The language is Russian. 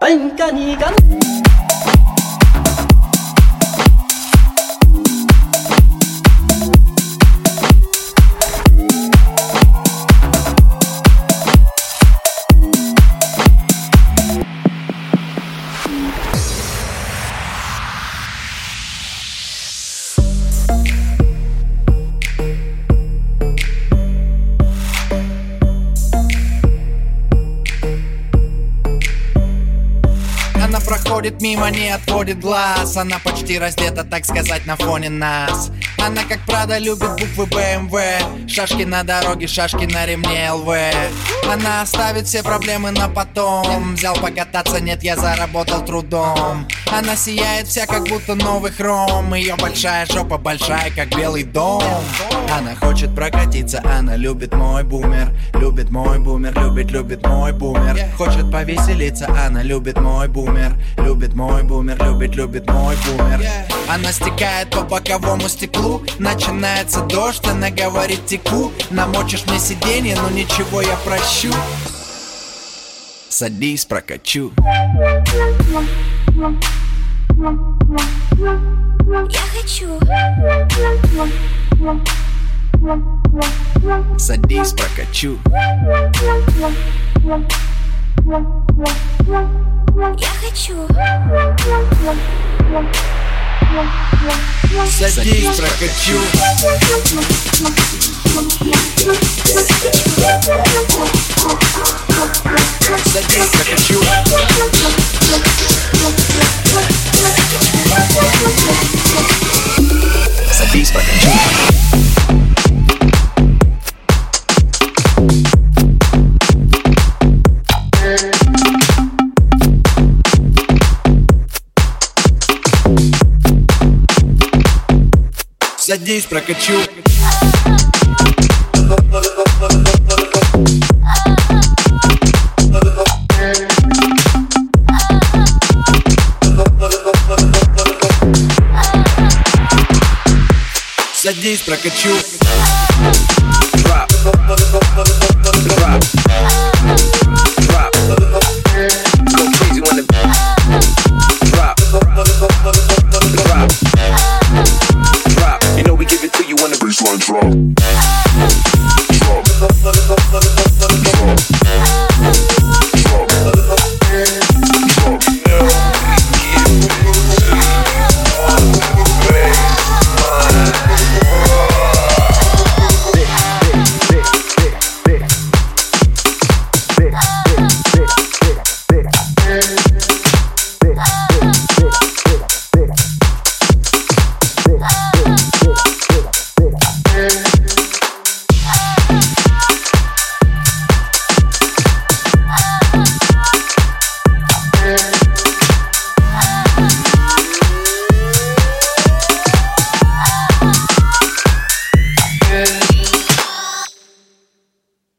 哎，干你干。你干 проходит мимо, не отводит глаз. Она почти раздета, так сказать, на фоне нас Она, как Прада, любит буквы БМВ. Шашки на дороге, шашки на ремне ЛВ Она оставит все проблемы на потом. Взял покататься, нет, я заработал трудом. Она сияет вся, как будто новый хром. Ее большая жопа большая, как белый дом. Она хочет прокатиться, она любит мой бумер. Любит мой бумер, любит, любит мой бумер. Хочет повеселиться, она любит мой бумер. Любит мой бумер, любит, любит мой бумер. Она стекает по боковому стеклу Начинается дождь, она говорит теку Намочишь мне сиденье, но ничего я прощу. Садись, прокачу. Я хочу, Садись, прокачу. Я хочу, Садись, прокачу. Садись, прокачу Садись, прокачу. Садись, прокачу Drop.